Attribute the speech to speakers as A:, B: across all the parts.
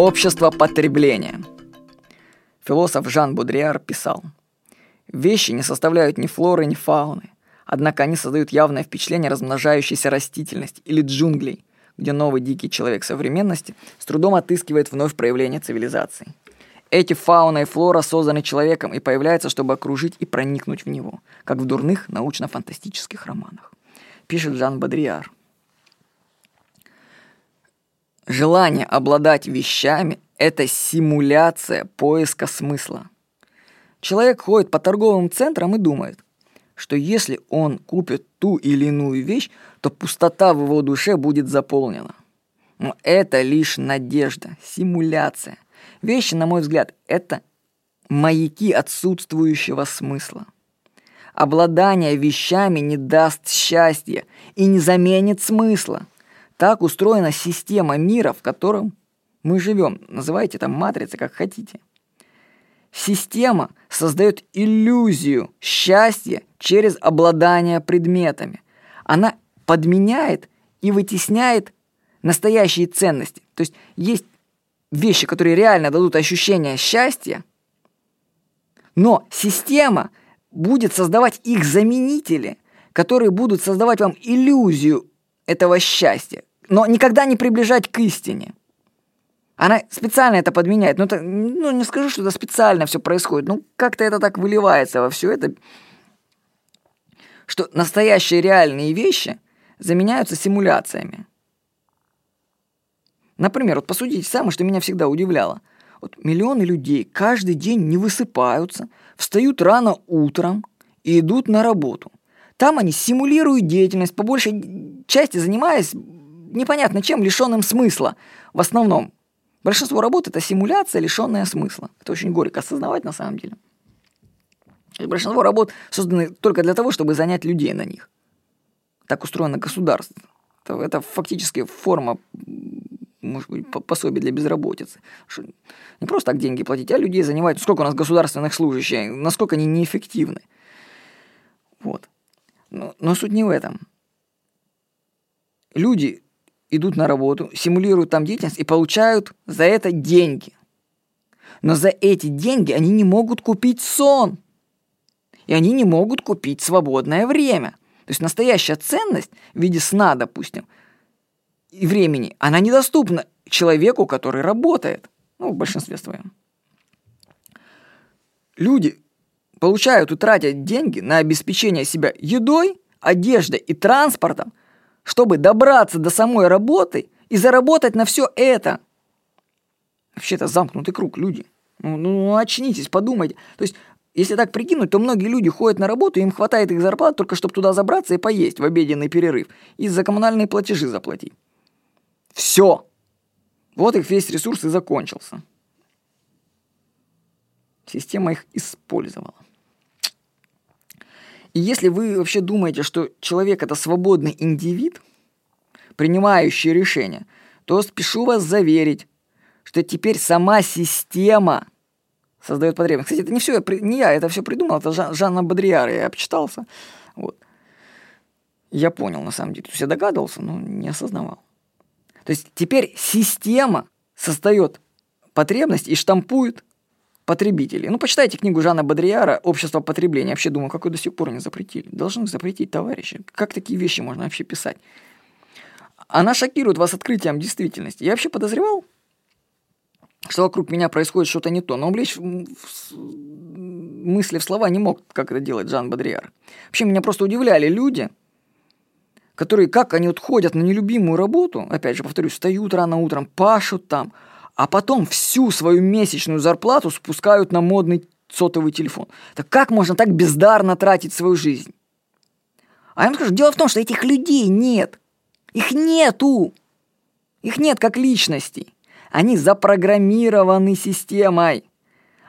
A: Общество потребления. Философ Жан Будриар писал, «Вещи не составляют ни флоры, ни фауны, однако они создают явное впечатление размножающейся растительности или джунглей, где новый дикий человек современности с трудом отыскивает вновь проявление цивилизации. Эти фауна и флора созданы человеком и появляются, чтобы окружить и проникнуть в него, как в дурных научно-фантастических романах. Пишет Жан Бодриар. Желание обладать вещами – это симуляция поиска смысла. Человек ходит по торговым центрам и думает, что если он купит ту или иную вещь, то пустота в его душе будет заполнена. Но это лишь надежда, симуляция – Вещи, на мой взгляд, это маяки отсутствующего смысла. Обладание вещами не даст счастья и не заменит смысла. Так устроена система мира, в котором мы живем. Называйте это матрицей, как хотите. Система создает иллюзию счастья через обладание предметами. Она подменяет и вытесняет настоящие ценности. То есть есть вещи, которые реально дадут ощущение счастья, но система будет создавать их заменители, которые будут создавать вам иллюзию этого счастья, но никогда не приближать к истине. Она специально это подменяет. Ну, это, ну не скажу, что это специально все происходит. Ну, как-то это так выливается во все это, что настоящие реальные вещи заменяются симуляциями. Например, вот посудите, самое, что меня всегда удивляло. Вот миллионы людей каждый день не высыпаются, встают рано утром и идут на работу. Там они симулируют деятельность, по большей части занимаясь непонятно чем, лишенным смысла. В основном. Большинство работ – это симуляция, лишенная смысла. Это очень горько осознавать на самом деле. Большинство работ созданы только для того, чтобы занять людей на них. Так устроено государство. Это, это фактически форма может быть, пособие для безработицы. Не просто так деньги платить, а людей занимать. Сколько у нас государственных служащих, насколько они неэффективны. Вот. Но, но суть не в этом. Люди идут на работу, симулируют там деятельность и получают за это деньги. Но за эти деньги они не могут купить сон. И они не могут купить свободное время. То есть настоящая ценность в виде сна, допустим – и времени, она недоступна человеку, который работает. Ну, в большинстве своем. Люди получают и тратят деньги на обеспечение себя едой, одеждой и транспортом, чтобы добраться до самой работы и заработать на все это. Вообще это замкнутый круг, люди. Ну, ну, очнитесь, подумайте. То есть, если так прикинуть, то многие люди ходят на работу, им хватает их зарплат только чтобы туда забраться и поесть в обеденный перерыв и за коммунальные платежи заплатить. Все. Вот их весь ресурс и закончился. Система их использовала. И если вы вообще думаете, что человек это свободный индивид, принимающий решения, то спешу вас заверить, что теперь сама система создает потребность. Кстати, это не все, не я это все придумал, это Жан, Жанна Бодриара, я обчитался. Вот. Я понял, на самом деле. То есть я догадывался, но не осознавал. То есть теперь система создает потребность и штампует потребителей. Ну, почитайте книгу Жана Бодрияра «Общество потребления». Вообще думаю, как ее до сих пор не запретили. Должны запретить, товарищи. Как такие вещи можно вообще писать? Она шокирует вас открытием действительности. Я вообще подозревал, что вокруг меня происходит что-то не то, но увлечь мысли в слова не мог, как это делает Жан Бодрияр. Вообще меня просто удивляли люди – которые, как они вот ходят на нелюбимую работу, опять же, повторюсь, встают рано утром, пашут там, а потом всю свою месячную зарплату спускают на модный сотовый телефон. Так как можно так бездарно тратить свою жизнь? А я вам скажу, дело в том, что этих людей нет. Их нету. Их нет как личностей. Они запрограммированы системой.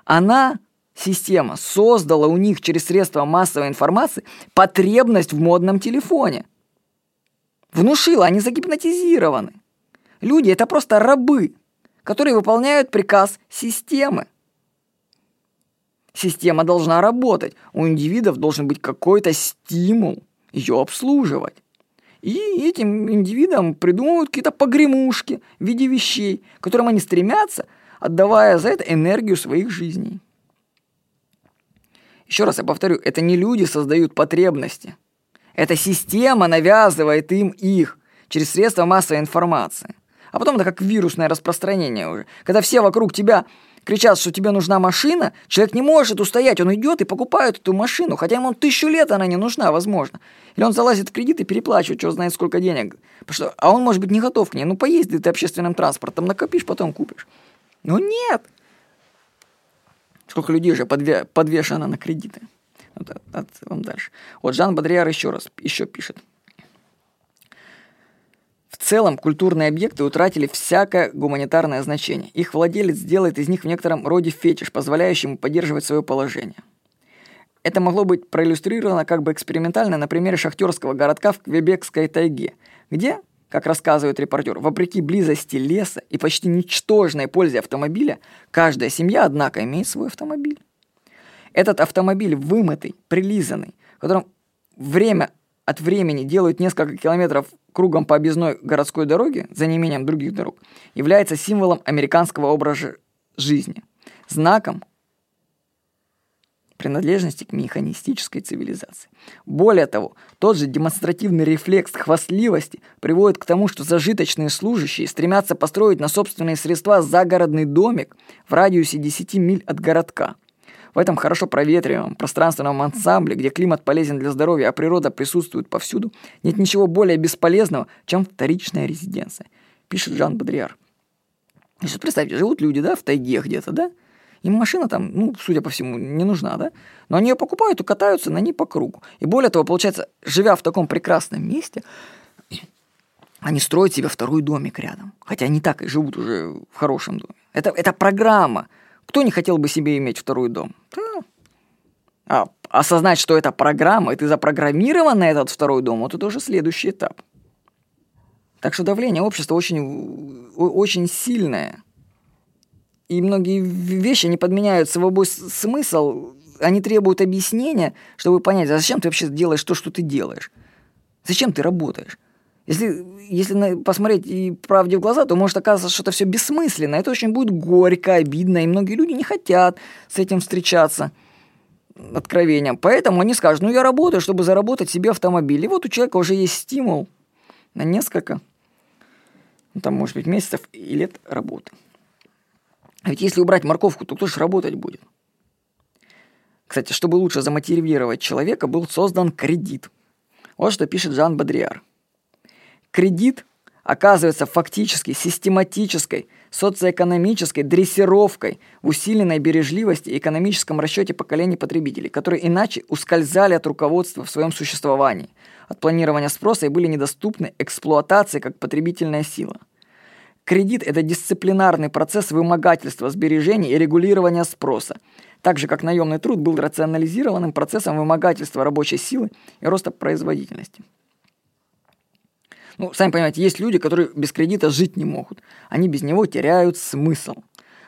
A: Она, система, создала у них через средства массовой информации потребность в модном телефоне. Внушила, они загипнотизированы. Люди – это просто рабы, которые выполняют приказ системы. Система должна работать. У индивидов должен быть какой-то стимул ее обслуживать. И этим индивидам придумывают какие-то погремушки в виде вещей, к которым они стремятся, отдавая за это энергию своих жизней. Еще раз я повторю, это не люди создают потребности. Эта система навязывает им их через средства массовой информации. А потом это как вирусное распространение уже. Когда все вокруг тебя кричат, что тебе нужна машина, человек не может устоять, он идет и покупает эту машину, хотя ему тысячу лет она не нужна, возможно. Или он залазит в кредит и переплачивает, что знает сколько денег. Что, а он, может быть, не готов к ней. Ну, поездит ты общественным транспортом, накопишь, потом купишь. Ну, нет. Сколько людей уже подве- подвешено на кредиты. Вот, от, от, дальше. Вот Жан Бодриар еще раз, еще пишет. Целом, культурные объекты утратили всякое гуманитарное значение. Их владелец делает из них в некотором роде фетиш, позволяющий ему поддерживать свое положение. Это могло быть проиллюстрировано как бы экспериментально на примере шахтерского городка в Квебекской тайге, где, как рассказывает репортер, вопреки близости леса и почти ничтожной пользе автомобиля, каждая семья, однако, имеет свой автомобиль. Этот автомобиль вымытый, прилизанный, в котором время от времени делают несколько километров кругом по объездной городской дороге, за неимением других дорог, является символом американского образа жизни, знаком принадлежности к механистической цивилизации. Более того, тот же демонстративный рефлекс хвастливости приводит к тому, что зажиточные служащие стремятся построить на собственные средства загородный домик в радиусе 10 миль от городка. В этом хорошо проветриваемом пространственном ансамбле, где климат полезен для здоровья, а природа присутствует повсюду, нет ничего более бесполезного, чем вторичная резиденция, пишет Жан Бодриар. Если представьте, живут люди, да, в тайге где-то, да, им машина там, ну, судя по всему, не нужна, да? Но они ее покупают и катаются на ней по кругу. И более того, получается, живя в таком прекрасном месте, они строят себе второй домик рядом. Хотя они так и живут уже в хорошем доме. Это, это программа. Кто не хотел бы себе иметь второй дом? А осознать, что это программа, и ты запрограммирован на этот второй дом, вот это уже следующий этап. Так что давление общества очень, очень сильное – и многие вещи не подменяют свой смысл, они требуют объяснения, чтобы понять, а зачем ты вообще делаешь то, что ты делаешь? Зачем ты работаешь? Если, если посмотреть и правде в глаза, то может оказаться, что это все бессмысленно. Это очень будет горько, обидно, и многие люди не хотят с этим встречаться откровением. Поэтому они скажут, ну я работаю, чтобы заработать себе автомобиль. И вот у человека уже есть стимул на несколько, ну, там, может быть, месяцев и лет работы. А ведь если убрать морковку, то кто же работать будет? Кстати, чтобы лучше замотивировать человека, был создан кредит. Вот что пишет Жан Бодриар. Кредит оказывается фактически систематической социоэкономической дрессировкой в усиленной бережливости и экономическом расчете поколений потребителей, которые иначе ускользали от руководства в своем существовании, от планирования спроса и были недоступны эксплуатации как потребительная сила – Кредит – это дисциплинарный процесс вымогательства сбережений и регулирования спроса, так же как наемный труд был рационализированным процессом вымогательства рабочей силы и роста производительности. Ну, сами понимаете, есть люди, которые без кредита жить не могут. Они без него теряют смысл.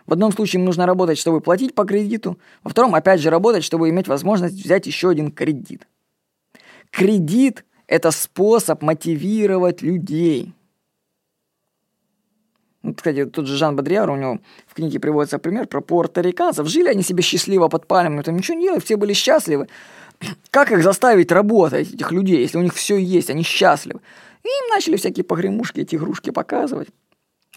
A: В одном случае им нужно работать, чтобы платить по кредиту, во втором, опять же, работать, чтобы иметь возможность взять еще один кредит. Кредит – это способ мотивировать людей – ну, кстати, тот же Жан Бодриар, у него в книге приводится пример про пуэрториканцев. Жили они себе счастливо под пальмами, там ничего не делали, все были счастливы. Как их заставить работать, этих людей, если у них все есть, они счастливы? И им начали всякие погремушки, эти игрушки показывать.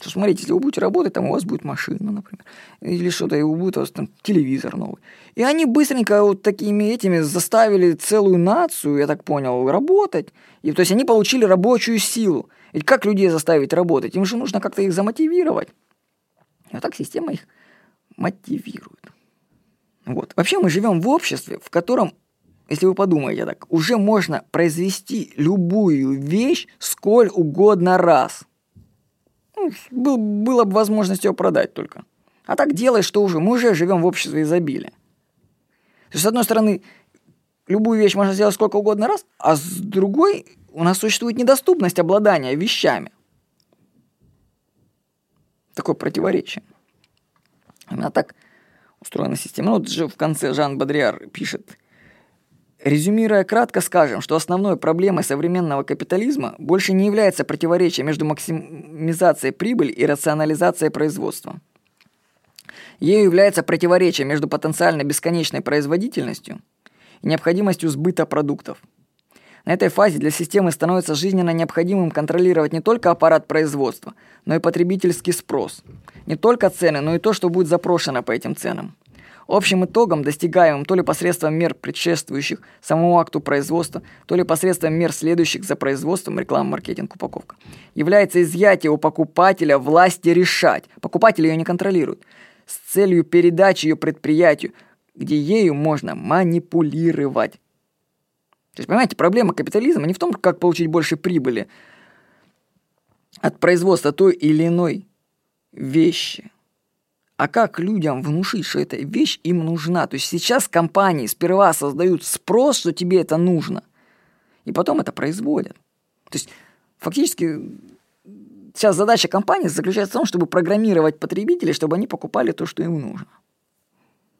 A: Что, смотрите, если вы будете работать, там у вас будет машина, например, или что-то, и будет у вас там телевизор новый. И они быстренько вот такими этими заставили целую нацию, я так понял, работать. И, то есть они получили рабочую силу. Ведь как людей заставить работать? Им же нужно как-то их замотивировать. И вот так система их мотивирует. Вот. Вообще мы живем в обществе, в котором, если вы подумаете так, уже можно произвести любую вещь сколь угодно раз. Ну, был, была бы возможность ее продать только. А так делай, что уже. Мы уже живем в обществе изобилия. То есть, с одной стороны, любую вещь можно сделать сколько угодно раз, а с другой у нас существует недоступность обладания вещами. Такое противоречие. Именно так устроена система. Ну, вот же в конце Жан Бодриар пишет, Резюмируя кратко, скажем, что основной проблемой современного капитализма больше не является противоречие между максимизацией прибыли и рационализацией производства. Ею является противоречие между потенциально бесконечной производительностью и необходимостью сбыта продуктов. На этой фазе для системы становится жизненно необходимым контролировать не только аппарат производства, но и потребительский спрос. Не только цены, но и то, что будет запрошено по этим ценам. Общим итогом, достигаемым то ли посредством мер, предшествующих самому акту производства, то ли посредством мер, следующих за производством, реклама, маркетинг, упаковка, является изъятие у покупателя власти решать. Покупатель ее не контролирует. С целью передачи ее предприятию, где ею можно манипулировать. То есть, понимаете, проблема капитализма не в том, как получить больше прибыли от производства той или иной вещи – а как людям внушить, что эта вещь им нужна? То есть сейчас компании сперва создают спрос, что тебе это нужно, и потом это производят. То есть фактически сейчас задача компании заключается в том, чтобы программировать потребителей, чтобы они покупали то, что им нужно.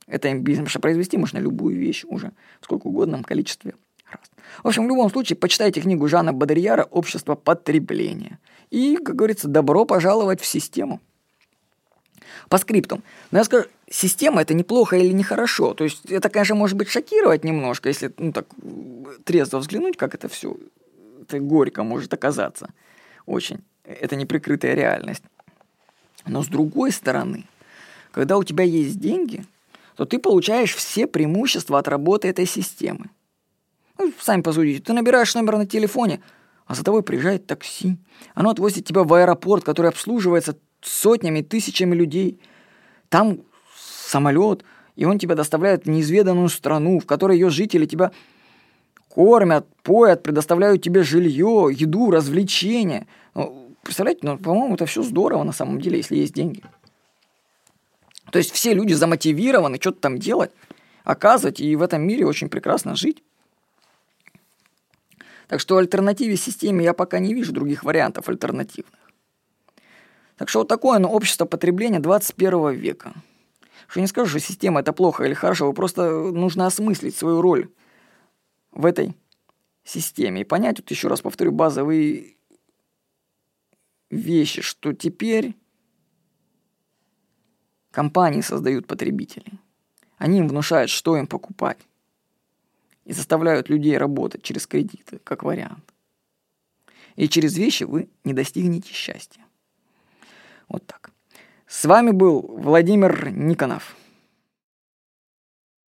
A: Это им бизнес, что произвести можно любую вещь уже в сколько угодном количестве раз. В общем, в любом случае, почитайте книгу Жана Бадрияра «Общество потребления». И, как говорится, добро пожаловать в систему. По скриптам. Но я скажу, система это неплохо или нехорошо. То есть это, конечно, может быть шокировать немножко, если ну, так трезво взглянуть, как это все это горько может оказаться. Очень. Это неприкрытая реальность. Но с другой стороны, когда у тебя есть деньги, то ты получаешь все преимущества от работы этой системы. Ну, сами посудите, ты набираешь номер на телефоне, а за тобой приезжает такси. Оно отвозит тебя в аэропорт, который обслуживается сотнями, тысячами людей. Там самолет, и он тебя доставляет в неизведанную страну, в которой ее жители тебя кормят, поят, предоставляют тебе жилье, еду, развлечения. Ну, представляете, ну, по-моему, это все здорово на самом деле, если есть деньги. То есть все люди замотивированы что-то там делать, оказывать, и в этом мире очень прекрасно жить. Так что альтернативе системе я пока не вижу других вариантов альтернативных. Так что вот такое оно общество потребления 21 века. Что не скажу, что система это плохо или хорошо, просто нужно осмыслить свою роль в этой системе и понять, вот еще раз повторю, базовые вещи, что теперь компании создают потребителей. Они им внушают, что им покупать. И заставляют людей работать через кредиты, как вариант. И через вещи вы не достигнете счастья. Вот так. С вами был Владимир Никонов.